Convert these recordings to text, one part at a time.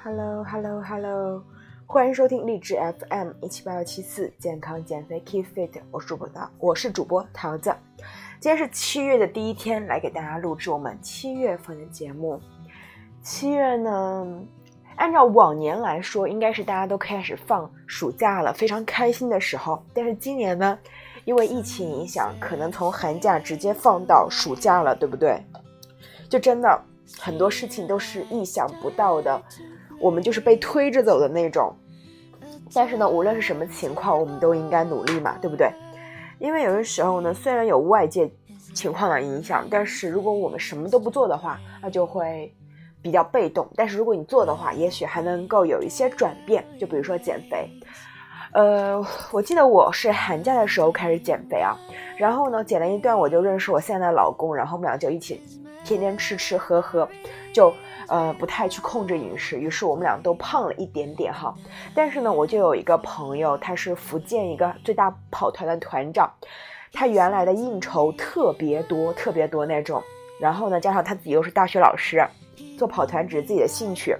Hello，Hello，Hello，欢迎收听励志 FM 一七八幺七四健康减肥 Keep Fit，我是主播，我是主播桃子。今天是七月的第一天，来给大家录制我们七月份的节目。七月呢，按照往年来说，应该是大家都开始放暑假了，非常开心的时候。但是今年呢，因为疫情影响，可能从寒假直接放到暑假了，对不对？就真的很多事情都是意想不到的，我们就是被推着走的那种。但是呢，无论是什么情况，我们都应该努力嘛，对不对？因为有的时候呢，虽然有外界情况的影响，但是如果我们什么都不做的话，那就会比较被动。但是如果你做的话，也许还能够有一些转变。就比如说减肥，呃，我记得我是寒假的时候开始减肥啊，然后呢，减了一段，我就认识我现在的老公，然后我们俩就一起天天吃吃喝喝，就呃不太去控制饮食，于是我们俩都胖了一点点哈。但是呢，我就有一个朋友，他是福建一个最大跑团的团长，他原来的应酬特别多，特别多那种。然后呢，加上他自己又是大学老师，做跑团只是自己的兴趣，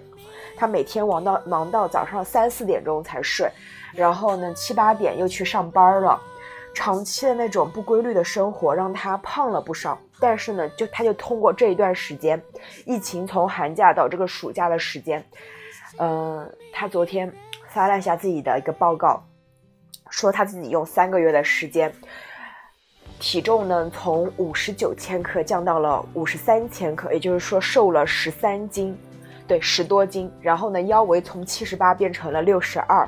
他每天忙到忙到早上三四点钟才睡，然后呢七八点又去上班了，长期的那种不规律的生活让他胖了不少。但是呢，就他就通过这一段时间，疫情从寒假到这个暑假的时间，嗯，他昨天。发了一下自己的一个报告，说他自己用三个月的时间，体重呢从五十九千克降到了五十三千克，也就是说瘦了十三斤，对，十多斤。然后呢，腰围从七十八变成了六十二，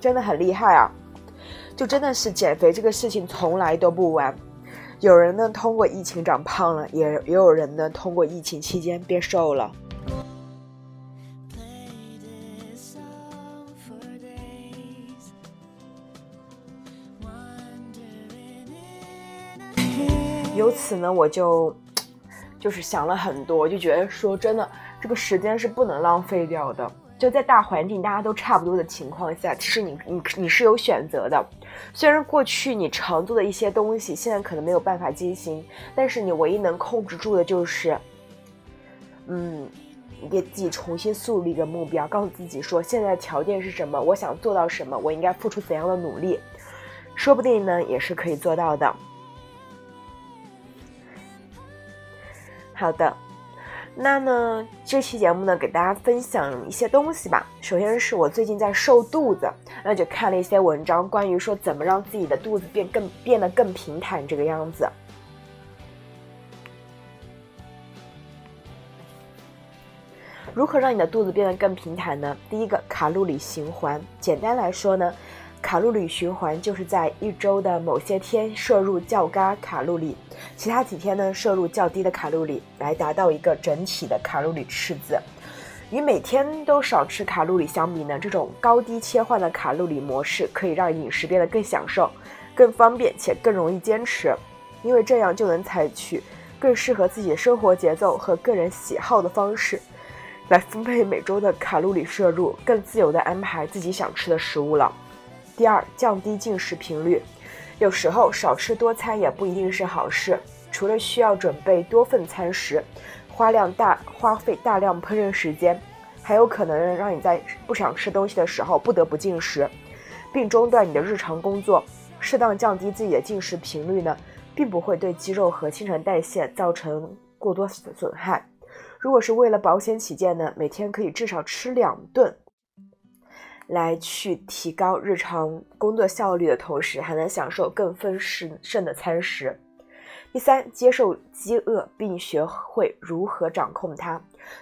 真的很厉害啊！就真的是减肥这个事情从来都不完。有人呢通过疫情长胖了，也也有人呢通过疫情期间变瘦了。由此呢，我就就是想了很多，我就觉得说真的，这个时间是不能浪费掉的。就在大环境大家都差不多的情况下，其实你你你是有选择的。虽然过去你常做的一些东西，现在可能没有办法进行，但是你唯一能控制住的就是，嗯，你给自己重新树立一个目标，告诉自己说现在条件是什么，我想做到什么，我应该付出怎样的努力，说不定呢也是可以做到的。好的，那呢，这期节目呢，给大家分享一些东西吧。首先是我最近在瘦肚子，那就看了一些文章，关于说怎么让自己的肚子变更变得更平坦这个样子。如何让你的肚子变得更平坦呢？第一个，卡路里循环。简单来说呢。卡路里循环就是在一周的某些天摄入较高卡路里，其他几天呢摄入较低的卡路里，来达到一个整体的卡路里赤字。与每天都少吃卡路里相比呢，这种高低切换的卡路里模式可以让饮食变得更享受、更方便且更容易坚持，因为这样就能采取更适合自己生活节奏和个人喜好的方式，来分配每周的卡路里摄入，更自由地安排自己想吃的食物了。第二，降低进食频率。有时候少吃多餐也不一定是好事。除了需要准备多份餐食，花量大、花费大量烹饪时间，还有可能让你在不想吃东西的时候不得不进食，并中断你的日常工作。适当降低自己的进食频率呢，并不会对肌肉和新陈代谢造成过多损害。如果是为了保险起见呢，每天可以至少吃两顿。来去提高日常工作效率的同时，还能享受更丰盛盛的餐食。第三，接受饥饿，并学会如何掌控它。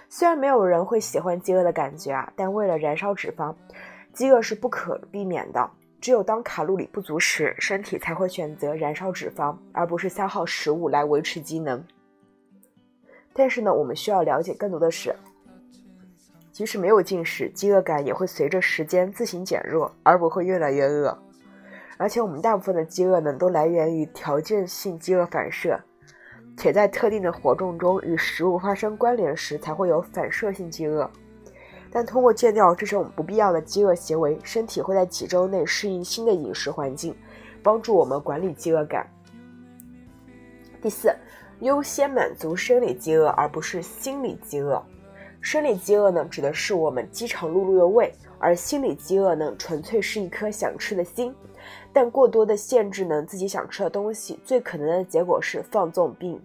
虽然没有人会喜欢饥饿的感觉啊，但为了燃烧脂肪，饥饿是不可避免的。只有当卡路里不足时，身体才会选择燃烧脂肪，而不是消耗食物来维持机能。但是呢，我们需要了解更多的是。即使没有进食，饥饿感也会随着时间自行减弱，而不会越来越饿。而且我们大部分的饥饿呢，都来源于条件性饥饿反射，且在特定的活动中与食物发生关联时，才会有反射性饥饿。但通过戒掉这种不必要的饥饿行为，身体会在几周内适应新的饮食环境，帮助我们管理饥饿感。第四，优先满足生理饥饿，而不是心理饥饿。生理饥饿呢，指的是我们饥肠辘辘的胃，而心理饥饿呢，纯粹是一颗想吃的心。但过多的限制呢，自己想吃的东西，最可能的结果是放纵并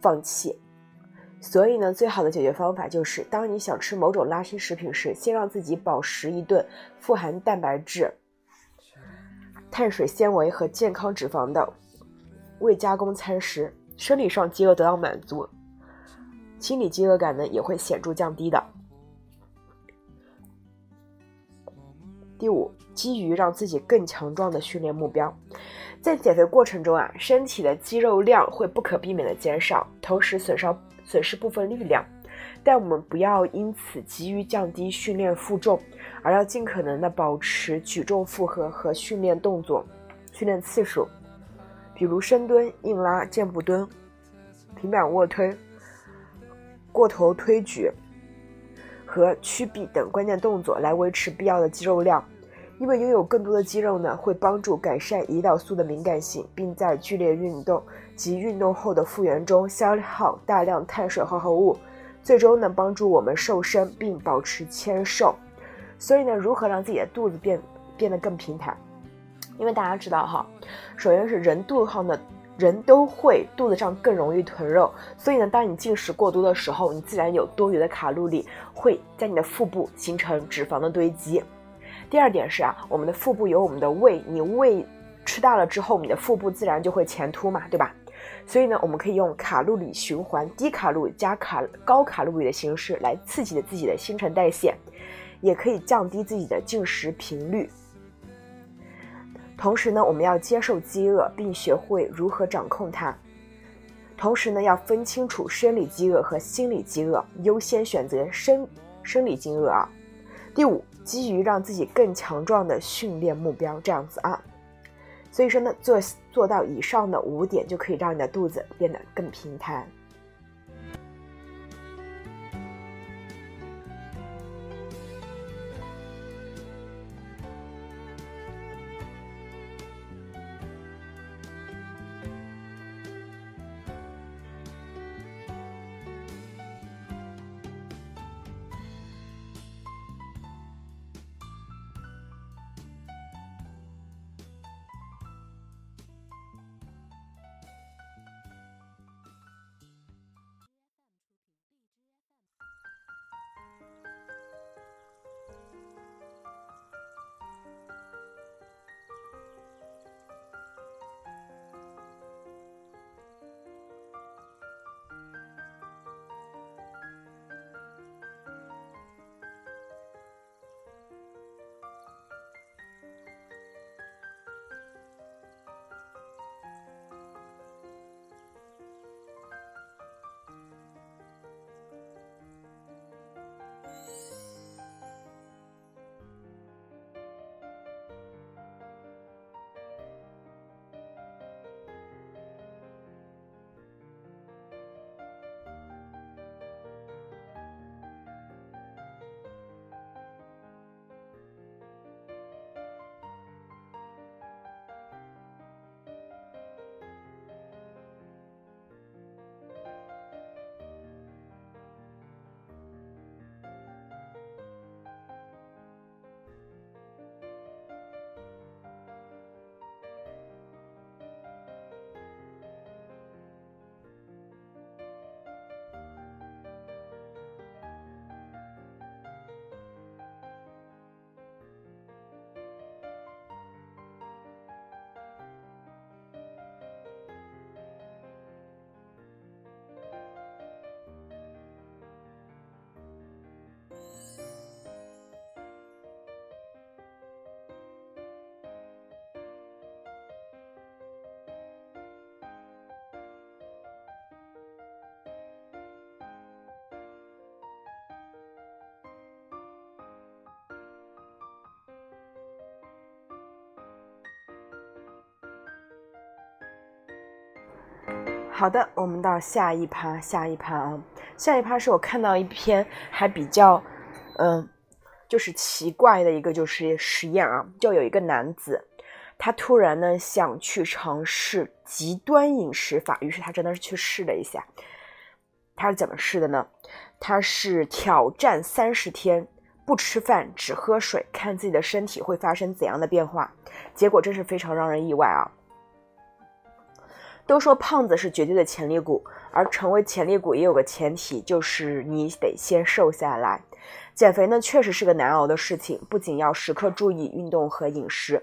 放弃。所以呢，最好的解决方法就是，当你想吃某种垃圾食品时，先让自己饱食一顿富含蛋白质、碳水纤维和健康脂肪的未加工餐食，生理上饥饿得到满足，心理饥饿感呢也会显著降低的。第五，基于让自己更强壮的训练目标，在减肥过程中啊，身体的肌肉量会不可避免的减少，同时损伤损失部分力量，但我们不要因此急于降低训练负重，而要尽可能的保持举重负荷和训练动作、训练次数，比如深蹲、硬拉、箭步蹲、平板卧推、过头推举。和屈臂等关键动作来维持必要的肌肉量，因为拥有更多的肌肉呢，会帮助改善胰岛素的敏感性，并在剧烈运动及运动后的复原中消耗大量碳水化合物，最终呢帮助我们瘦身并保持纤瘦。所以呢，如何让自己的肚子变变得更平坦？因为大家知道哈，首先是人肚子上的。人都会肚子上更容易囤肉，所以呢，当你进食过多的时候，你自然有多余的卡路里会在你的腹部形成脂肪的堆积。第二点是啊，我们的腹部有我们的胃，你胃吃大了之后，你的腹部自然就会前凸嘛，对吧？所以呢，我们可以用卡路里循环，低卡路加卡高卡路里的形式来刺激自己的新陈代谢，也可以降低自己的进食频率。同时呢，我们要接受饥饿，并学会如何掌控它。同时呢，要分清楚生理饥饿和心理饥饿，优先选择生生理饥饿啊。第五，基于让自己更强壮的训练目标，这样子啊。所以说呢，做做到以上的五点，就可以让你的肚子变得更平坦。好的，我们到下一趴，下一趴啊，下一趴是我看到一篇还比较，嗯，就是奇怪的一个就是实验啊，就有一个男子，他突然呢想去尝试极端饮食法，于是他真的是去试了一下，他是怎么试的呢？他是挑战三十天不吃饭只喝水，看自己的身体会发生怎样的变化。结果真是非常让人意外啊！都说胖子是绝对的潜力股，而成为潜力股也有个前提，就是你得先瘦下来。减肥呢，确实是个难熬的事情，不仅要时刻注意运动和饮食，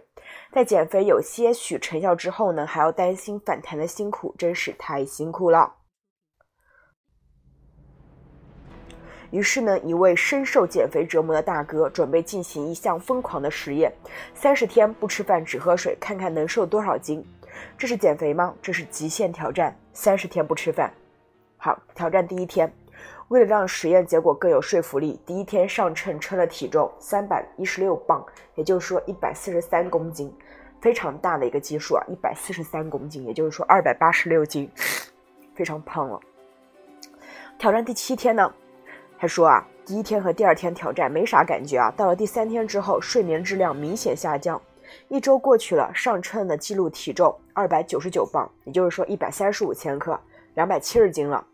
在减肥有些许成效之后呢，还要担心反弹的辛苦，真是太辛苦了。于是呢，一位深受减肥折磨的大哥准备进行一项疯狂的实验：三十天不吃饭只喝水，看看能瘦多少斤。这是减肥吗？这是极限挑战，三十天不吃饭。好，挑战第一天，为了让实验结果更有说服力，第一天上秤称了体重三百一十六磅，也就是说一百四十三公斤，非常大的一个基数啊，一百四十三公斤，也就是说二百八十六斤，非常胖了。挑战第七天呢，他说啊，第一天和第二天挑战没啥感觉啊，到了第三天之后，睡眠质量明显下降。一周过去了，上称的记录体重二百九十九磅，也就是说一百三十五千克，两百七十斤了。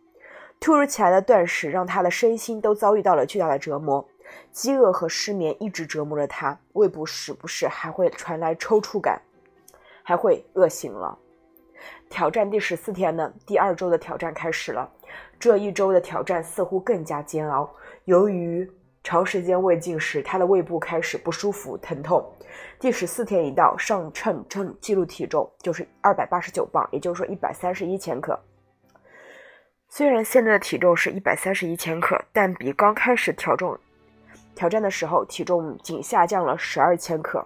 突如其来的断食让他的身心都遭遇到了巨大的折磨，饥饿和失眠一直折磨着他，胃部时不时还会传来抽搐感，还会饿醒了。挑战第十四天呢，第二周的挑战开始了。这一周的挑战似乎更加煎熬，由于长时间未进食，他的胃部开始不舒服、疼痛。第十四天一到，上称称记录体重就是二百八十九磅，也就是说一百三十一千克。虽然现在的体重是一百三十一千克，但比刚开始挑重挑战的时候体重仅下降了十二千克。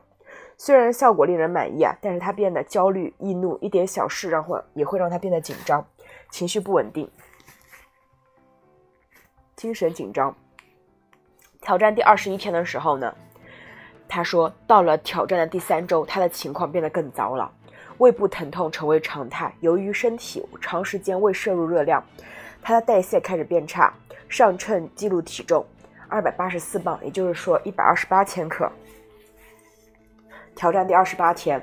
虽然效果令人满意啊，但是他变得焦虑、易怒，一点小事让会也会让他变得紧张，情绪不稳定，精神紧张。挑战第二十一天的时候呢，他说到了挑战的第三周，他的情况变得更糟了，胃部疼痛成为常态。由于身体长时间未摄入热量，他的代谢开始变差。上称记录体重二百八十四磅，也就是说一百二十八千克。挑战第二十八天。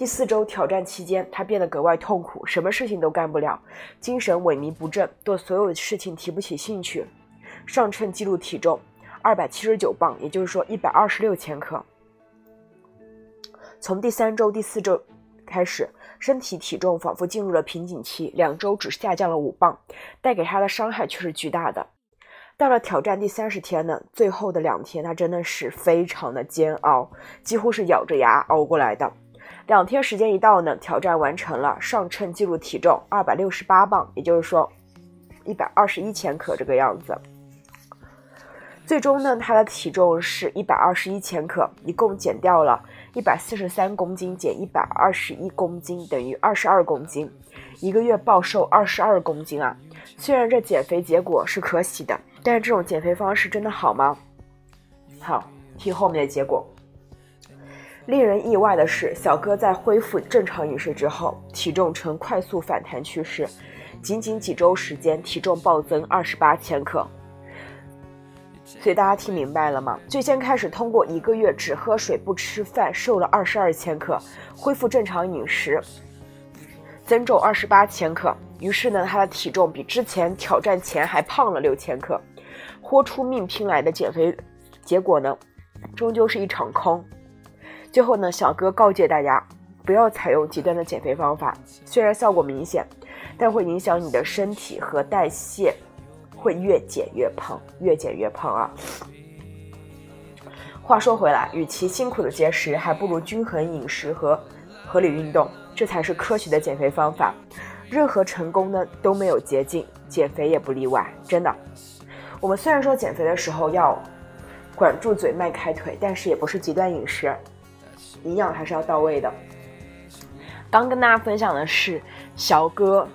第四周挑战期间，他变得格外痛苦，什么事情都干不了，精神萎靡不振，对所有的事情提不起兴趣。上称记录体重二百七十九磅，也就是说一百二十六千克。从第三周、第四周开始，身体体重仿佛进入了瓶颈期，两周只下降了五磅，带给他的伤害却是巨大的。到了挑战第三十天呢，最后的两天，他真的是非常的煎熬，几乎是咬着牙熬过来的。两天时间一到呢，挑战完成了，上称记录体重二百六十八磅，也就是说一百二十一千克这个样子。最终呢，他的体重是一百二十一千克，一共减掉了一百四十三公斤减一百二十一公斤等于二十二公斤，一个月暴瘦二十二公斤啊！虽然这减肥结果是可喜的，但是这种减肥方式真的好吗？好，听后面的结果。令人意外的是，小哥在恢复正常饮食之后，体重呈快速反弹趋势，仅仅几周时间，体重暴增二十八千克。所以大家听明白了吗？最先开始通过一个月只喝水不吃饭，瘦了二十二千克，恢复正常饮食，增重二十八千克。于是呢，他的体重比之前挑战前还胖了六千克。豁出命拼来的减肥结果呢，终究是一场空。最后呢，小哥告诫大家，不要采用极端的减肥方法，虽然效果明显，但会影响你的身体和代谢，会越减越胖，越减越胖啊。话说回来，与其辛苦的节食，还不如均衡饮食和合理运动，这才是科学的减肥方法。任何成功呢都没有捷径，减肥也不例外。真的，我们虽然说减肥的时候要管住嘴、迈开腿，但是也不是极端饮食。营养还是要到位的。刚跟大家分享的是小哥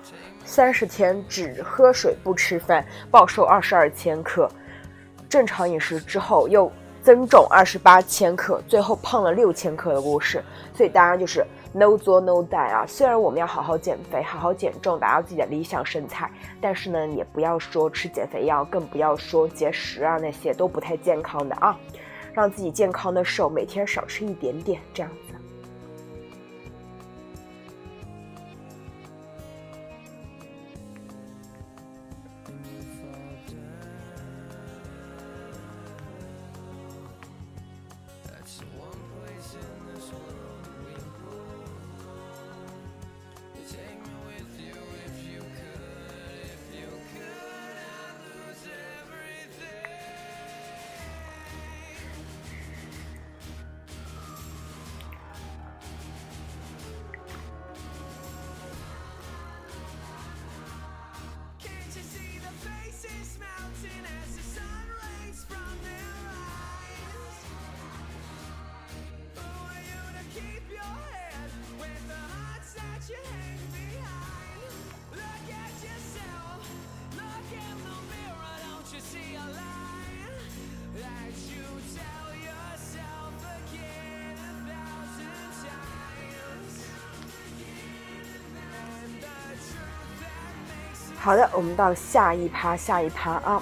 三十天只喝水不吃饭，暴瘦二十二千克，正常饮食之后又增重二十八千克，最后胖了六千克的故事。所以大家就是 no 作 no die 啊！虽然我们要好好减肥，好好减重，达到自己的理想身材，但是呢，也不要说吃减肥药，更不要说节食啊，那些都不太健康的啊。让自己健康的瘦，每天少吃一点点，这样子。好的，我们到下一趴，下一趴啊，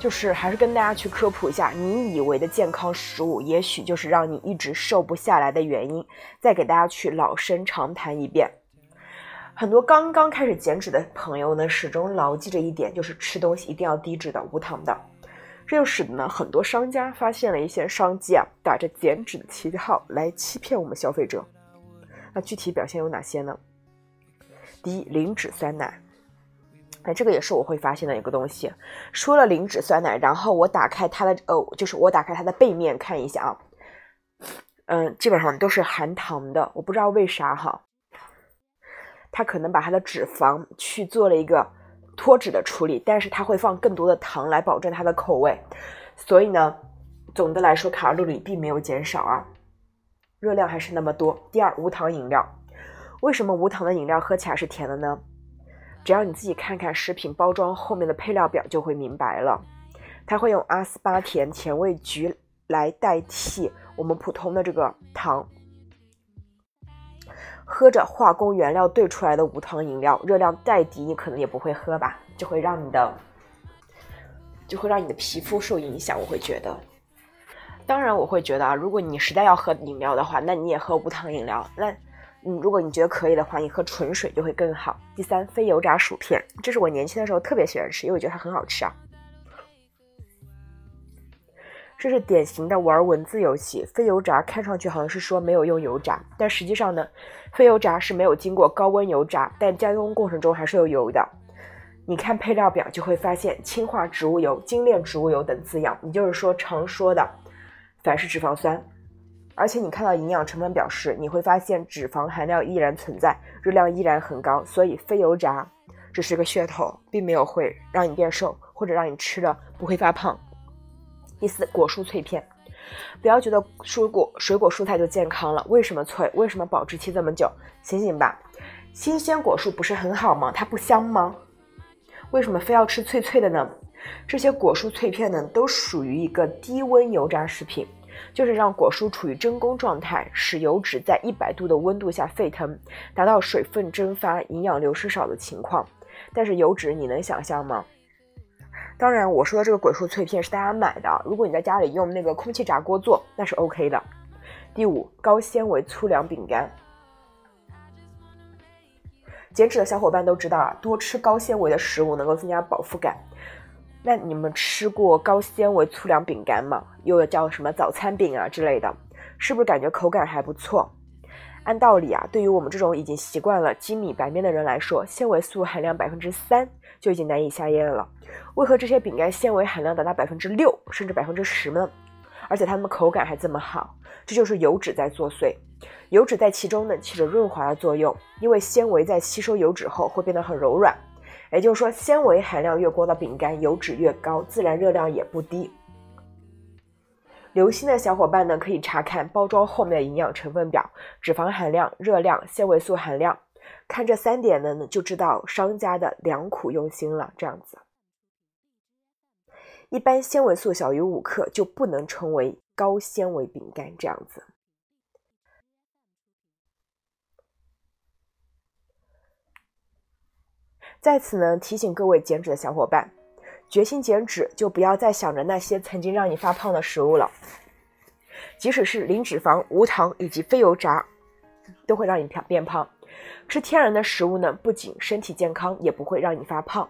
就是还是跟大家去科普一下，你以为的健康食物，也许就是让你一直瘦不下来的原因。再给大家去老生常谈一遍，很多刚刚开始减脂的朋友呢，始终牢记着一点，就是吃东西一定要低脂的、无糖的。这就使得呢，很多商家发现了一些商机啊，打着减脂的旗号来欺骗我们消费者。那具体表现有哪些呢？第一，零脂酸奶。哎，这个也是我会发现的一个东西。说了零脂酸奶，然后我打开它的，呃，就是我打开它的背面看一下啊，嗯，基本上都是含糖的。我不知道为啥哈，它可能把它的脂肪去做了一个脱脂的处理，但是它会放更多的糖来保证它的口味。所以呢，总的来说卡路里并没有减少啊，热量还是那么多。第二，无糖饮料，为什么无糖的饮料喝起来是甜的呢？只要你自己看看食品包装后面的配料表，就会明白了。它会用阿斯巴甜甜味菊来代替我们普通的这个糖。喝着化工原料兑出来的无糖饮料，热量再低，你可能也不会喝吧，就会让你的，就会让你的皮肤受影响。我会觉得，当然我会觉得啊，如果你实在要喝饮料的话，那你也喝无糖饮料。那嗯，如果你觉得可以的话，你喝纯水就会更好。第三，非油炸薯片，这是我年轻的时候特别喜欢吃，因为我觉得它很好吃啊。这是典型的玩文字游戏。非油炸看上去好像是说没有用油炸，但实际上呢，非油炸是没有经过高温油炸，但加工过程中还是有油的。你看配料表就会发现氢化植物油、精炼植物油等字样，也就是说常说的反式脂肪酸。而且你看到营养成分表时，你会发现脂肪含量依然存在，热量依然很高。所以非油炸只是个噱头，并没有会让你变瘦，或者让你吃了不会发胖。第四，果蔬脆片，不要觉得蔬果、水果、蔬菜就健康了。为什么脆？为什么保质期这么久？醒醒吧！新鲜果蔬不是很好吗？它不香吗？为什么非要吃脆脆的呢？这些果蔬脆片呢，都属于一个低温油炸食品。就是让果蔬处于真空状态，使油脂在一百度的温度下沸腾，达到水分蒸发、营养流失少的情况。但是油脂你能想象吗？当然，我说的这个果蔬脆片是大家买的。如果你在家里用那个空气炸锅做，那是 OK 的。第五，高纤维粗粮饼干。减脂的小伙伴都知道啊，多吃高纤维的食物能够增加饱腹感。那你们吃过高纤维粗粮饼干吗？又叫什么早餐饼啊之类的，是不是感觉口感还不错？按道理啊，对于我们这种已经习惯了精米白面的人来说，纤维素含量百分之三就已经难以下咽了。为何这些饼干纤维含量达到百分之六甚至百分之十呢？而且它们口感还这么好，这就是油脂在作祟。油脂在其中呢起着润滑的作用，因为纤维在吸收油脂后会变得很柔软。也就是说，纤维含量越高的饼干，油脂越高，自然热量也不低。留心的小伙伴呢，可以查看包装后面的营养成分表，脂肪含量、热量、纤维素含量，看这三点呢，就知道商家的良苦用心了。这样子，一般纤维素小于五克就不能称为高纤维饼干。这样子。在此呢，提醒各位减脂的小伙伴，决心减脂就不要再想着那些曾经让你发胖的食物了。即使是零脂肪、无糖以及非油炸，都会让你变变胖。吃天然的食物呢，不仅身体健康，也不会让你发胖。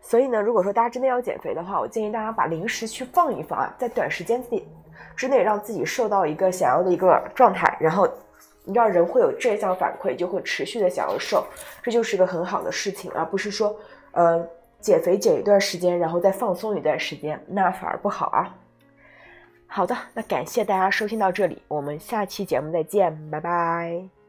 所以呢，如果说大家真的要减肥的话，我建议大家把零食去放一放啊，在短时间内之内让自己瘦到一个想要的一个状态，然后。你知道人会有正向反馈，就会持续的想要瘦，这就是个很好的事情，而不是说，呃，减肥减一段时间，然后再放松一段时间，那反而不好啊。好的，那感谢大家收听到这里，我们下期节目再见，拜拜。